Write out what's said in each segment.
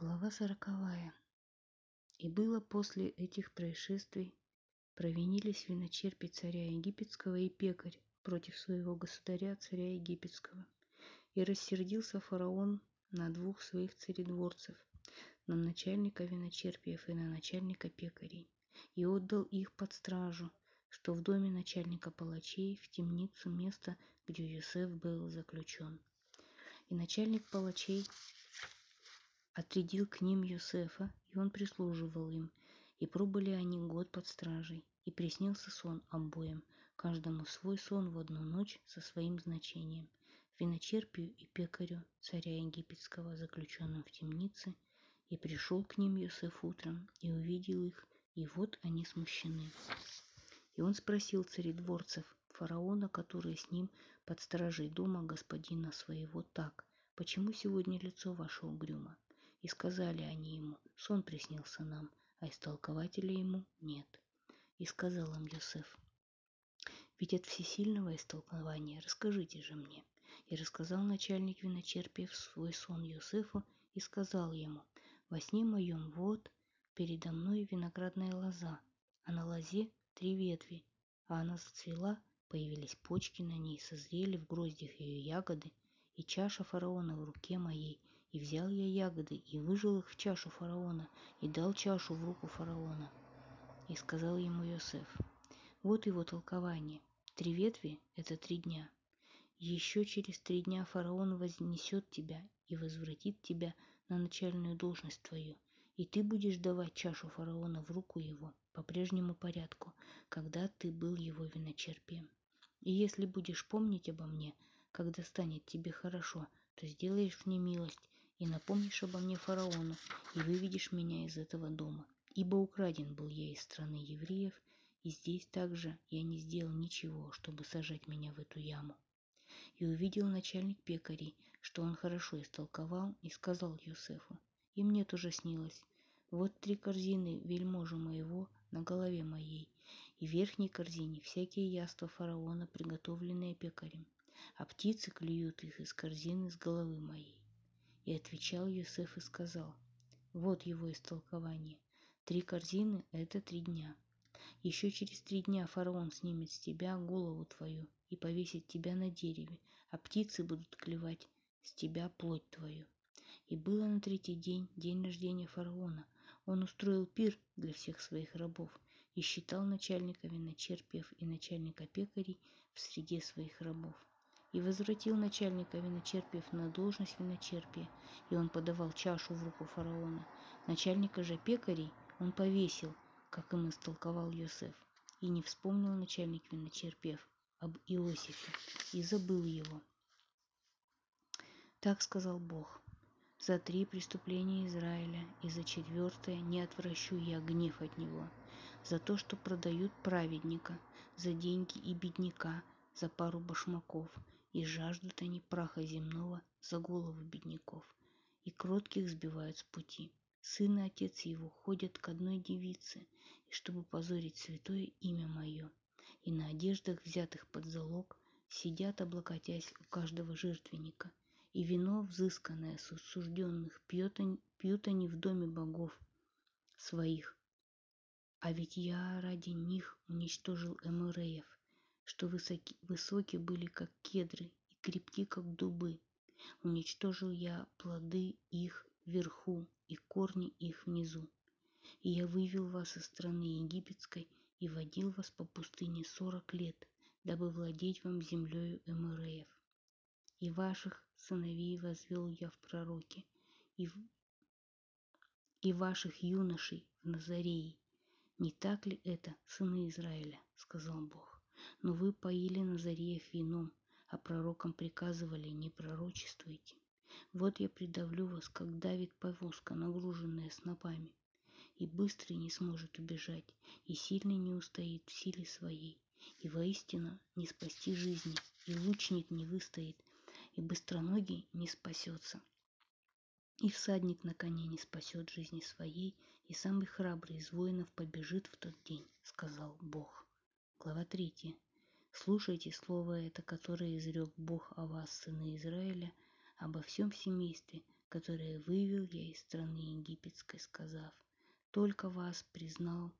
Глава сороковая. И было после этих происшествий, провинились виночерпи царя египетского и пекарь против своего государя, царя египетского. И рассердился фараон на двух своих царедворцев, на начальника виночерпиев и на начальника пекарей, и отдал их под стражу, что в доме начальника палачей в темницу место, где Юсеф был заключен. И начальник палачей отрядил к ним Юсефа, и он прислуживал им. И пробыли они год под стражей, и приснился сон обоим, каждому свой сон в одну ночь со своим значением. Виночерпию и пекарю царя египетского, заключенным в темнице, и пришел к ним Юсеф утром, и увидел их, и вот они смущены. И он спросил царедворцев, фараона, которые с ним под стражей дома господина своего, так, «Почему сегодня лицо ваше угрюмо?» И сказали они ему, сон приснился нам, а истолкователя ему нет. И сказал им Йосеф, ведь от всесильного истолкования расскажите же мне. И рассказал начальник виночерпиев свой сон Йосефу и сказал ему, во сне моем вот передо мной виноградная лоза, а на лозе три ветви, а она зацвела, появились почки на ней, созрели в гроздях ее ягоды, и чаша фараона в руке моей, и взял я ягоды, и выжил их в чашу фараона, и дал чашу в руку фараона. И сказал ему Йосеф, вот его толкование. Три ветви – это три дня. Еще через три дня фараон вознесет тебя и возвратит тебя на начальную должность твою, и ты будешь давать чашу фараона в руку его по прежнему порядку, когда ты был его виночерпием. И если будешь помнить обо мне, когда станет тебе хорошо, то сделаешь мне милость и напомнишь обо мне фараону, и выведешь меня из этого дома. Ибо украден был я из страны евреев, и здесь также я не сделал ничего, чтобы сажать меня в эту яму. И увидел начальник пекарей, что он хорошо истолковал, и сказал Юсефу, и мне тоже снилось, вот три корзины вельможи моего на голове моей, и в верхней корзине всякие яства фараона, приготовленные пекарем, а птицы клюют их из корзины с головы моей. И отвечал Юсеф и сказал, вот его истолкование. Три корзины – это три дня. Еще через три дня фараон снимет с тебя голову твою и повесит тебя на дереве, а птицы будут клевать с тебя плоть твою. И было на третий день, день рождения фараона. Он устроил пир для всех своих рабов и считал начальника виночерпиев и начальника пекарей в среде своих рабов и возвратил начальника виночерпиев на должность виночерпия, и он подавал чашу в руку фараона. Начальника же пекарей он повесил, как им истолковал Йосеф, и не вспомнил начальник виночерпиев об Иосифе, и забыл его. Так сказал Бог. За три преступления Израиля и за четвертое не отвращу я гнев от него. За то, что продают праведника, за деньги и бедняка, за пару башмаков, и жаждут они праха земного за голову бедняков, и кротких сбивают с пути. Сын и отец его ходят к одной девице, и чтобы позорить святое имя мое, и на одеждах, взятых под залог, сидят, облокотясь у каждого жертвенника, и вино, взысканное с осужденных, пьют они, пьют они в доме богов своих. А ведь я ради них уничтожил эмуреев, что высоки, высоки были, как кедры, и крепки, как дубы. Уничтожил я плоды их вверху и корни их внизу. И я вывел вас из страны египетской и водил вас по пустыне сорок лет, дабы владеть вам землею Эмуреев. И ваших сыновей возвел я в пророке, и, в... и ваших юношей в Назарее. Не так ли это, сыны Израиля, сказал Бог. Но вы поили Назареев вином, а пророкам приказывали не пророчествуйте. Вот я придавлю вас, как давит повозка, нагруженная снопами. И быстрый не сможет убежать, и сильный не устоит в силе своей. И воистину не спасти жизни, и лучник не выстоит, и быстроногий не спасется. И всадник на коне не спасет жизни своей, и самый храбрый из воинов побежит в тот день, сказал Бог. Глава 3. Слушайте слово это, которое изрек Бог о вас, сыны Израиля, обо всем семействе, которое вывел я из страны египетской, сказав, только вас признал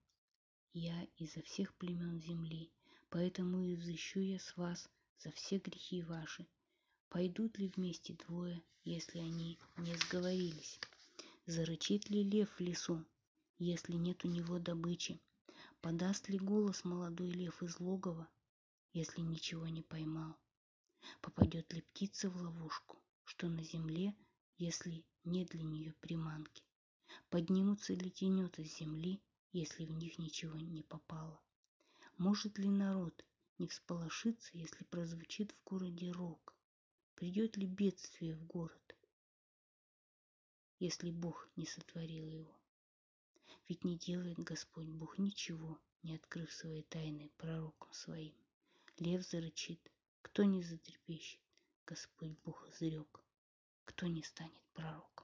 я изо всех племен земли, поэтому и взыщу я с вас за все грехи ваши. Пойдут ли вместе двое, если они не сговорились? Зарычит ли лев в лесу, если нет у него добычи? Подаст ли голос молодой лев из логова, если ничего не поймал? Попадет ли птица в ловушку, что на земле, если нет для нее приманки? Поднимутся ли тенета с земли, если в них ничего не попало? Может ли народ не всполошиться, если прозвучит в городе рок? Придет ли бедствие в город, если Бог не сотворил его? Ведь не делает Господь Бог ничего, не открыв свои тайны пророкам своим. Лев зарычит, кто не затрепещет, Господь Бог изрек, кто не станет пророком.